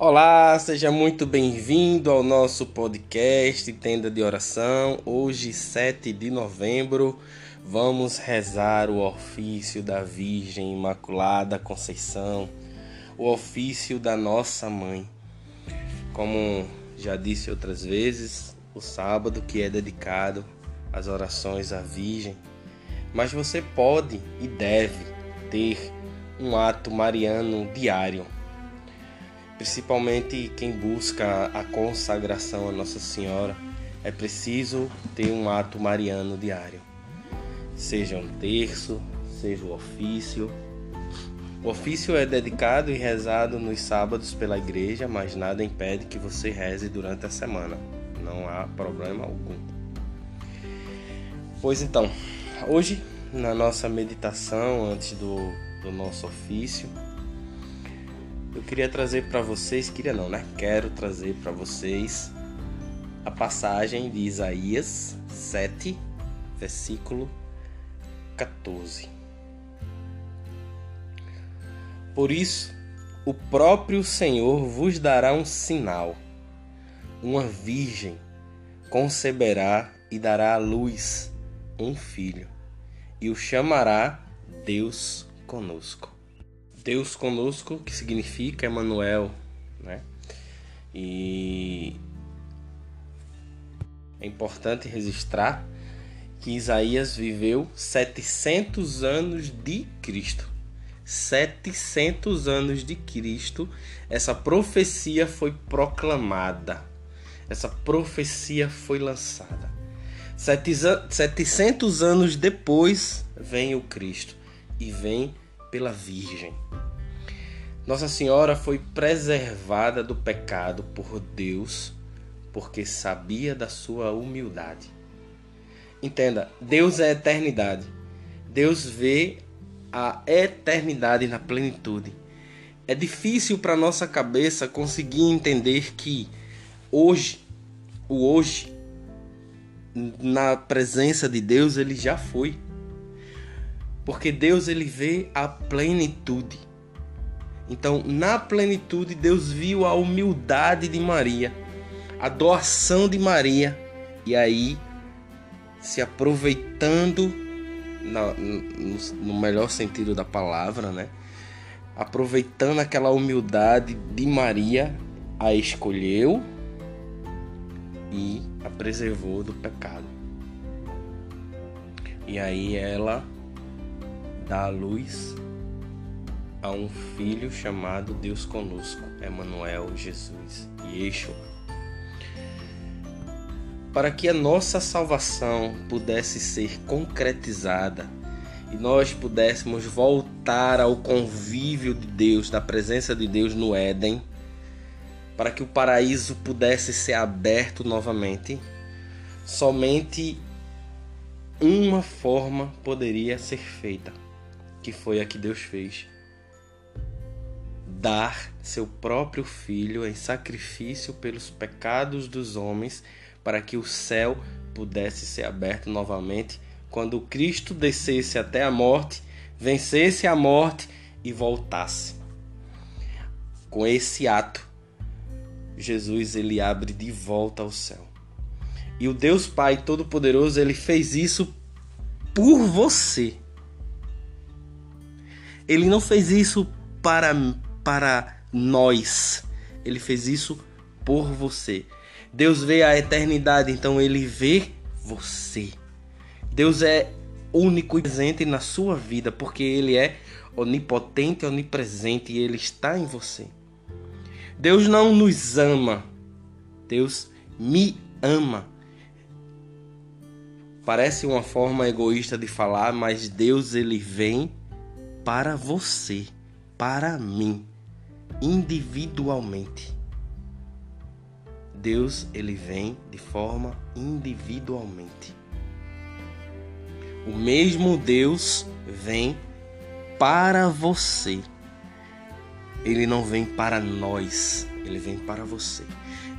Olá, seja muito bem-vindo ao nosso podcast Tenda de Oração. Hoje, 7 de novembro, vamos rezar o ofício da Virgem Imaculada Conceição, o ofício da nossa mãe. Como já disse outras vezes, o sábado que é dedicado às orações à Virgem, mas você pode e deve ter um ato mariano diário principalmente quem busca a consagração a Nossa Senhora, é preciso ter um ato mariano diário. Seja um terço, seja o ofício. O ofício é dedicado e rezado nos sábados pela igreja, mas nada impede que você reze durante a semana. Não há problema algum. Pois então, hoje na nossa meditação antes do, do nosso ofício, eu queria trazer para vocês, queria não, né? Quero trazer para vocês a passagem de Isaías 7, versículo 14. Por isso, o próprio Senhor vos dará um sinal. Uma virgem conceberá e dará à luz um filho, e o chamará Deus conosco. Deus conosco, que significa Emmanuel, né? E é importante registrar que Isaías viveu 700 anos de Cristo. 700 anos de Cristo, essa profecia foi proclamada. Essa profecia foi lançada. 700 anos depois vem o Cristo e vem pela Virgem. Nossa Senhora foi preservada do pecado por Deus porque sabia da sua humildade. Entenda, Deus é eternidade. Deus vê a eternidade na plenitude. É difícil para nossa cabeça conseguir entender que hoje, o hoje, na presença de Deus, ele já foi porque Deus ele vê a plenitude. Então, na plenitude, Deus viu a humildade de Maria, a doação de Maria, e aí, se aproveitando, no, no melhor sentido da palavra, né? Aproveitando aquela humildade de Maria, a escolheu e a preservou do pecado. E aí ela dá a luz a um filho chamado Deus conosco, Emmanuel, Jesus e Yeshua. Para que a nossa salvação pudesse ser concretizada e nós pudéssemos voltar ao convívio de Deus, da presença de Deus no Éden, para que o paraíso pudesse ser aberto novamente, somente uma forma poderia ser feita que foi a que Deus fez. Dar seu próprio filho em sacrifício pelos pecados dos homens, para que o céu pudesse ser aberto novamente quando Cristo descesse até a morte, vencesse a morte e voltasse. Com esse ato, Jesus ele abre de volta ao céu. E o Deus Pai Todo-Poderoso, ele fez isso por você. Ele não fez isso para, para nós. Ele fez isso por você. Deus vê a eternidade, então ele vê você. Deus é único e presente na sua vida, porque ele é onipotente, onipresente e ele está em você. Deus não nos ama. Deus me ama. Parece uma forma egoísta de falar, mas Deus ele vem para você, para mim, individualmente. Deus, ele vem de forma individualmente. O mesmo Deus vem para você. Ele não vem para nós, ele vem para você.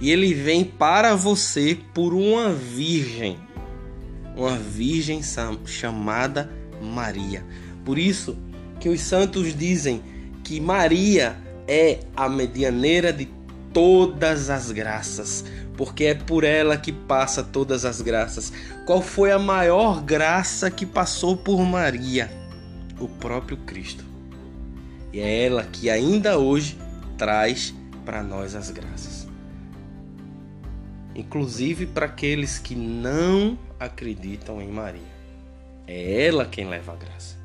E ele vem para você por uma virgem, uma virgem chamada Maria. Por isso, que os santos dizem que Maria é a medianeira de todas as graças, porque é por ela que passa todas as graças. Qual foi a maior graça que passou por Maria? O próprio Cristo. E é ela que ainda hoje traz para nós as graças. Inclusive para aqueles que não acreditam em Maria. É ela quem leva a graça.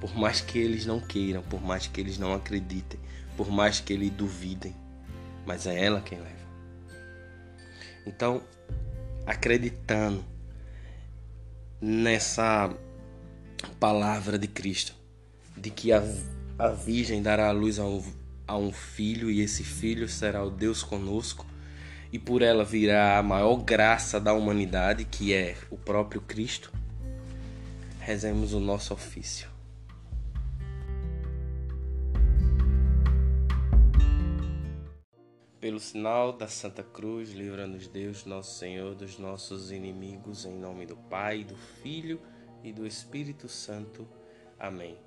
Por mais que eles não queiram, por mais que eles não acreditem, por mais que eles duvidem, mas é ela quem leva. Então, acreditando nessa palavra de Cristo, de que a, a Virgem dará a luz a um, a um filho e esse filho será o Deus conosco, e por ela virá a maior graça da humanidade, que é o próprio Cristo, rezemos o nosso ofício. Pelo sinal da Santa Cruz, livra-nos Deus, nosso Senhor, dos nossos inimigos, em nome do Pai, do Filho e do Espírito Santo. Amém.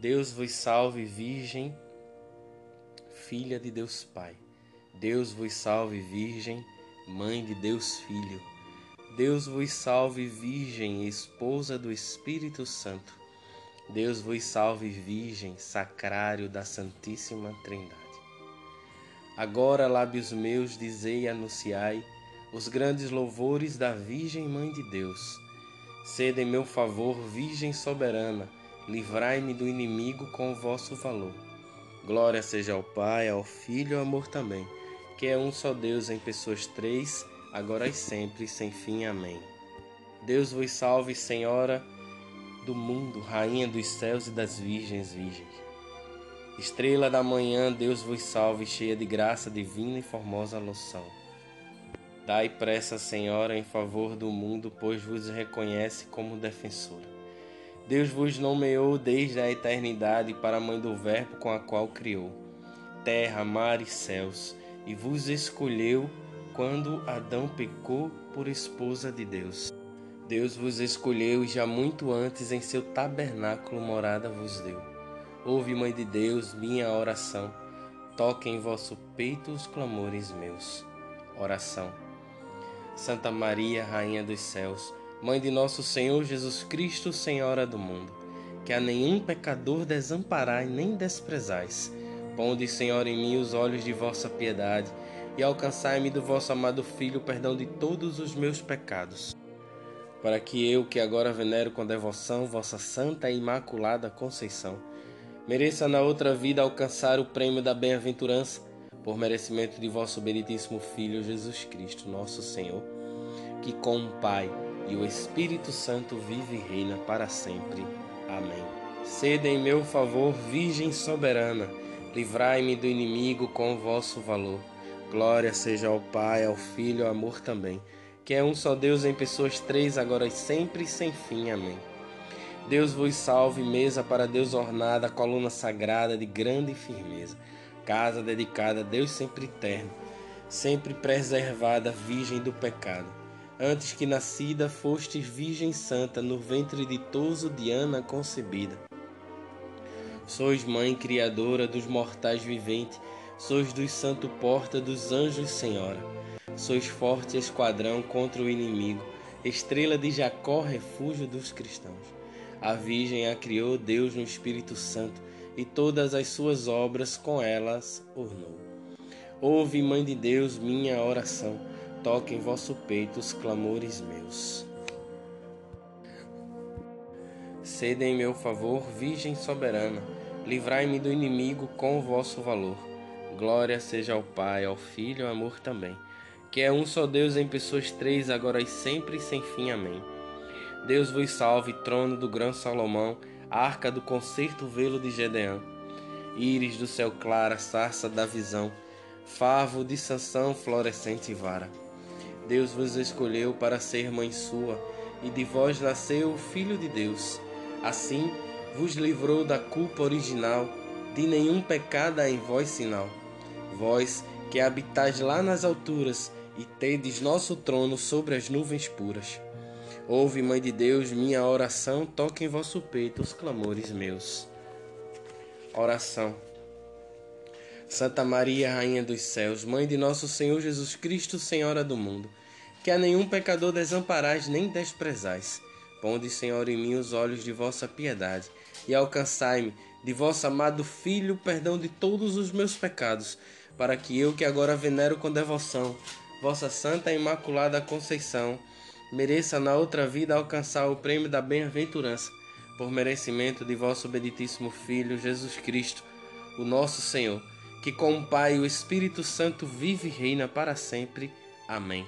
Deus vos salve, Virgem, filha de Deus Pai. Deus vos salve, Virgem, mãe de Deus Filho. Deus vos salve, Virgem, esposa do Espírito Santo. Deus vos salve, Virgem, sacrário da Santíssima Trindade. Agora, lábios meus, dizei e anunciai os grandes louvores da Virgem Mãe de Deus. Sede em meu favor, Virgem soberana, livrai-me do inimigo com o vosso valor. Glória seja ao Pai, ao Filho e ao amor também, que é um só Deus em pessoas três, agora e sempre, sem fim. Amém. Deus vos salve, Senhora do mundo, Rainha dos céus e das virgens virgens. Estrela da manhã, Deus vos salve, cheia de graça divina e formosa loção. Dai pressa, Senhora, em favor do mundo, pois vos reconhece como defensora. Deus vos nomeou desde a eternidade para a mãe do Verbo com a qual criou terra, mar e céus, e vos escolheu quando Adão pecou por esposa de Deus. Deus vos escolheu e já muito antes em seu tabernáculo morada vos deu. Ouve, Mãe de Deus, minha oração. Toque em vosso peito os clamores meus. Oração. Santa Maria, Rainha dos céus, Mãe de nosso Senhor Jesus Cristo, Senhora do mundo, que a nenhum pecador desamparai nem desprezais. Ponde, Senhor, em mim os olhos de vossa piedade e alcançai-me do vosso amado Filho o perdão de todos os meus pecados. Para que eu, que agora venero com devoção vossa santa e imaculada Conceição, mereça na outra vida alcançar o prêmio da bem-aventurança, por merecimento de vosso benditíssimo Filho Jesus Cristo, nosso Senhor, que com o Pai e o Espírito Santo vive e reina para sempre. Amém. Sede em meu favor, Virgem soberana, livrai-me do inimigo com o vosso valor. Glória seja ao Pai, ao Filho e ao amor também, que é um só Deus em pessoas três, agora e sempre, sem fim. Amém. Deus vos salve, mesa para Deus ornada, coluna sagrada de grande firmeza, casa dedicada a Deus sempre eterno, sempre preservada, virgem do pecado. Antes que nascida, fostes virgem santa, no ventre ditoso de Ana concebida. Sois mãe criadora dos mortais viventes, sois dos santo porta dos anjos senhora. Sois forte esquadrão contra o inimigo, estrela de Jacó, refúgio dos cristãos. A Virgem a criou Deus no Espírito Santo e todas as suas obras com elas ornou. Ouve, Mãe de Deus, minha oração, toque em vosso peito os clamores meus. Sede em meu favor, Virgem soberana, livrai-me do inimigo com o vosso valor. Glória seja ao Pai, ao Filho e ao amor também, que é um só Deus em pessoas três, agora e sempre e sem fim. Amém. Deus vos salve, trono do grão Salomão, arca do concerto velo de Gedeão, íris do céu clara, sarça da visão, favo de Sansão, florescente vara. Deus vos escolheu para ser mãe sua, e de vós nasceu o Filho de Deus. Assim vos livrou da culpa original, de nenhum pecado há em vós sinal. Vós que habitais lá nas alturas e tendes nosso trono sobre as nuvens puras. Ouve, Mãe de Deus, minha oração, toque em vosso peito os clamores meus. Oração. Santa Maria, Rainha dos Céus, Mãe de nosso Senhor Jesus Cristo, Senhora do mundo, que a nenhum pecador desamparais nem desprezais. Ponde, Senhor, em mim os olhos de vossa piedade e alcançai-me, de vosso amado Filho, perdão de todos os meus pecados, para que eu, que agora venero com devoção, vossa Santa Imaculada Conceição, mereça na outra vida alcançar o prêmio da bem-aventurança, por merecimento de vosso benditíssimo Filho, Jesus Cristo, o nosso Senhor que com o Pai e o Espírito Santo vive e reina para sempre. Amém.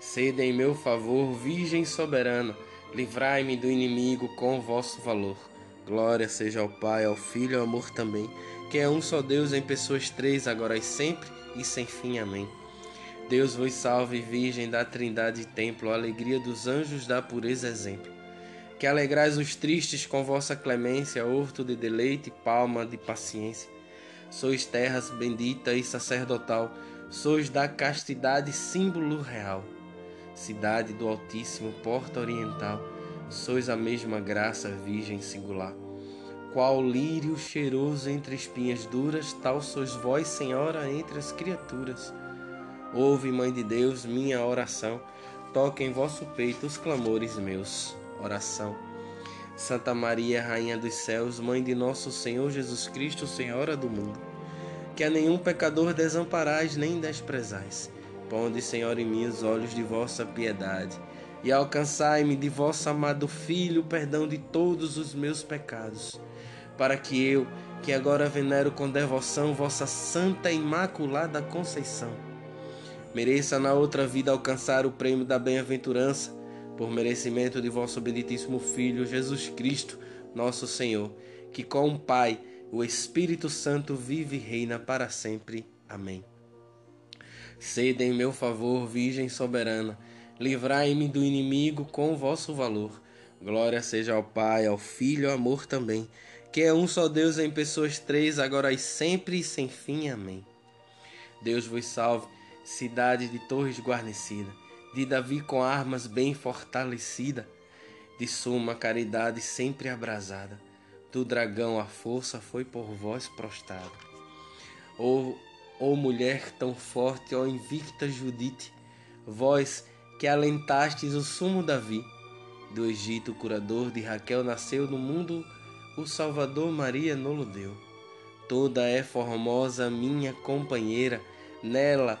Sede em meu favor, Virgem soberana, livrai-me do inimigo com vosso valor. Glória seja ao Pai, ao Filho e ao amor também, que é um só Deus em pessoas três, agora e sempre e sem fim. Amém. Deus vos salve, Virgem da Trindade Templo, alegria dos anjos da pureza exemplo. Que alegrais os tristes com vossa clemência, horto de deleite, palma de paciência sois terras bendita e sacerdotal, sois da castidade símbolo real. Cidade do Altíssimo, porta oriental, sois a mesma graça virgem singular. Qual lírio cheiroso entre espinhas duras, tal sois vós, Senhora, entre as criaturas. Ouve, Mãe de Deus, minha oração, toque em vosso peito os clamores meus. Oração. Santa Maria, Rainha dos Céus, Mãe de nosso Senhor Jesus Cristo, Senhora do mundo, que a nenhum pecador desamparais nem desprezais. Ponde, Senhor, em mim os olhos de vossa piedade e alcançai-me de vosso amado Filho o perdão de todos os meus pecados, para que eu, que agora venero com devoção vossa Santa Imaculada Conceição, mereça na outra vida alcançar o prêmio da bem-aventurança por merecimento de vosso benditíssimo Filho Jesus Cristo, nosso Senhor, que com o Pai, o Espírito Santo vive e reina para sempre. Amém. Sede em meu favor, Virgem soberana, livrai-me do inimigo com vosso valor. Glória seja ao Pai, ao Filho, ao amor também, que é um só Deus em pessoas três, agora e sempre e sem fim. Amém. Deus vos salve, cidade de torres guarnecida de Davi com armas bem fortalecida, de suma caridade sempre abrasada, do dragão a força foi por vós prostrada. Ó, oh, mulher tão forte, ó invicta Judite, vós que alentastes o sumo Davi, do Egito o curador de Raquel nasceu no mundo, o Salvador Maria nolo deu. Toda é formosa minha companheira, nela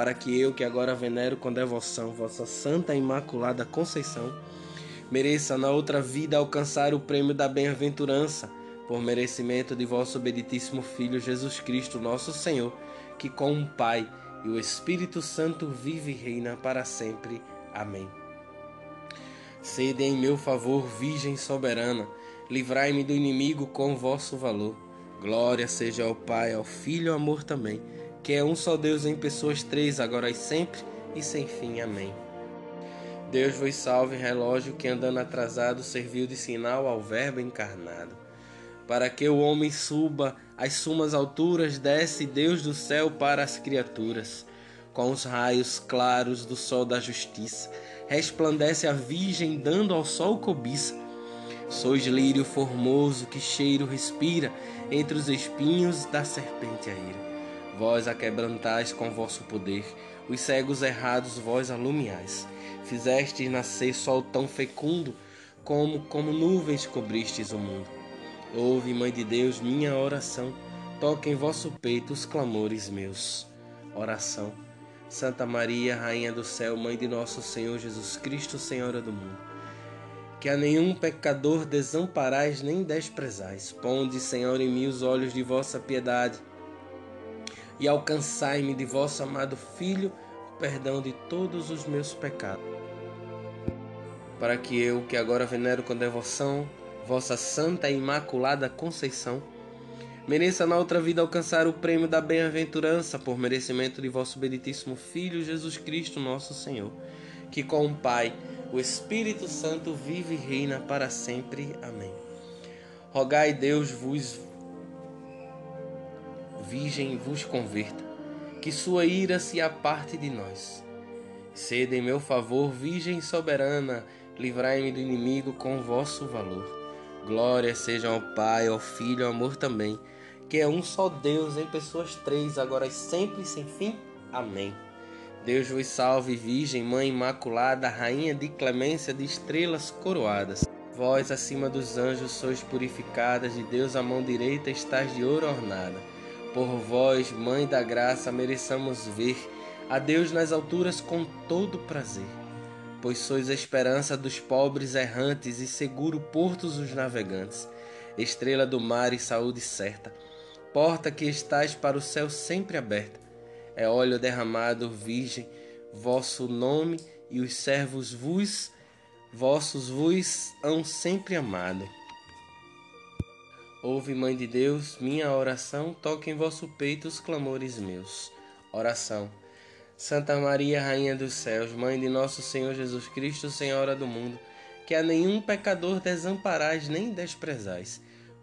para que eu, que agora venero com devoção vossa Santa Imaculada Conceição, mereça na outra vida alcançar o prêmio da bem-aventurança, por merecimento de vosso benditíssimo Filho Jesus Cristo, nosso Senhor, que com o Pai e o Espírito Santo vive e reina para sempre. Amém. Sede em meu favor, Virgem soberana, livrai-me do inimigo com vosso valor. Glória seja ao Pai, ao Filho e ao amor também, que é um só Deus em pessoas três, agora e sempre, e sem fim. Amém. Deus vos salve, relógio que andando atrasado serviu de sinal ao Verbo encarnado. Para que o homem suba às sumas alturas, desce Deus do céu para as criaturas. Com os raios claros do sol da justiça, resplandece a Virgem, dando ao sol cobiça. Sois lírio formoso que cheiro respira entre os espinhos da serpente a ira. Vós a quebrantais com vosso poder, os cegos errados vós alumiais Fizestes nascer sol tão fecundo, como como nuvens cobristes o mundo. Ouve, Mãe de Deus, minha oração, toque em vosso peito os clamores meus. Oração. Santa Maria, Rainha do céu, Mãe de nosso Senhor Jesus Cristo, Senhora do mundo. Que a nenhum pecador desamparais nem desprezais. Ponde, Senhor, em mim os olhos de vossa piedade e alcançai-me de vosso amado Filho perdão de todos os meus pecados. Para que eu, que agora venero com devoção vossa Santa e Imaculada Conceição, mereça na outra vida alcançar o prêmio da bem-aventurança por merecimento de vosso benditíssimo Filho Jesus Cristo, nosso Senhor, que com o Pai, o Espírito Santo vive e reina para sempre. Amém. Rogai Deus vos Virgem vos converta, que sua ira se aparte de nós. Sede em meu favor, Virgem soberana, livrai-me do inimigo com vosso valor. Glória seja ao Pai, ao Filho, ao amor também que é um só Deus em pessoas três, agora e sempre sem fim. Amém. Deus vos salve, Virgem, Mãe Imaculada, Rainha de clemência de estrelas coroadas. Vós, acima dos anjos, sois purificadas, de Deus a mão direita estás de ouro ornada. Por vós, Mãe da Graça, mereçamos ver a Deus nas alturas com todo prazer. Pois sois a esperança dos pobres errantes e seguro porto dos navegantes, estrela do mar e saúde certa porta que estás para o céu sempre aberta. É óleo derramado, virgem, vosso nome e os servos vos, vossos vos hão sempre amado. Ouve, Mãe de Deus, minha oração, toque em vosso peito os clamores meus. Oração. Santa Maria, Rainha dos céus, Mãe de nosso Senhor Jesus Cristo, Senhora do mundo, que a nenhum pecador desamparais nem desprezais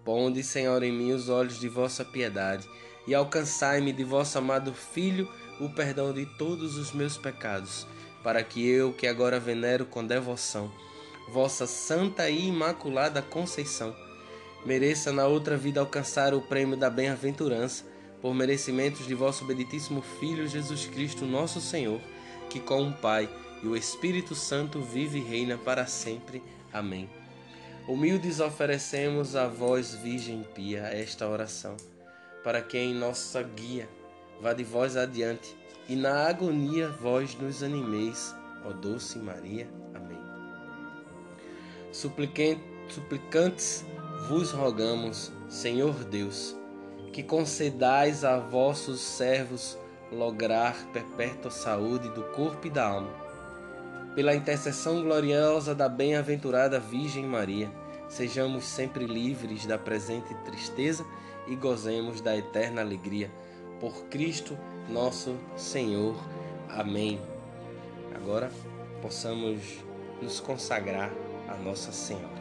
Ponde, Senhor, em mim os olhos de vossa piedade e alcançai-me de vosso amado Filho o perdão de todos os meus pecados, para que eu, que agora venero com devoção, vossa santa e imaculada Conceição, mereça na outra vida alcançar o prêmio da bem-aventurança, por merecimentos de vosso benditíssimo Filho Jesus Cristo, nosso Senhor, que com o Pai e o Espírito Santo vive e reina para sempre. Amém. Humildes oferecemos a vós, Virgem Pia, esta oração, para que em nossa guia vá de vós adiante e na agonia vós nos animeis, ó doce Maria. Amém. Suplicantes vos rogamos, Senhor Deus, que concedais a vossos servos lograr perpétua saúde do corpo e da alma pela intercessão gloriosa da bem-aventurada Virgem Maria, sejamos sempre livres da presente tristeza e gozemos da eterna alegria. Por Cristo nosso Senhor. Amém. Agora possamos nos consagrar a Nossa Senhora.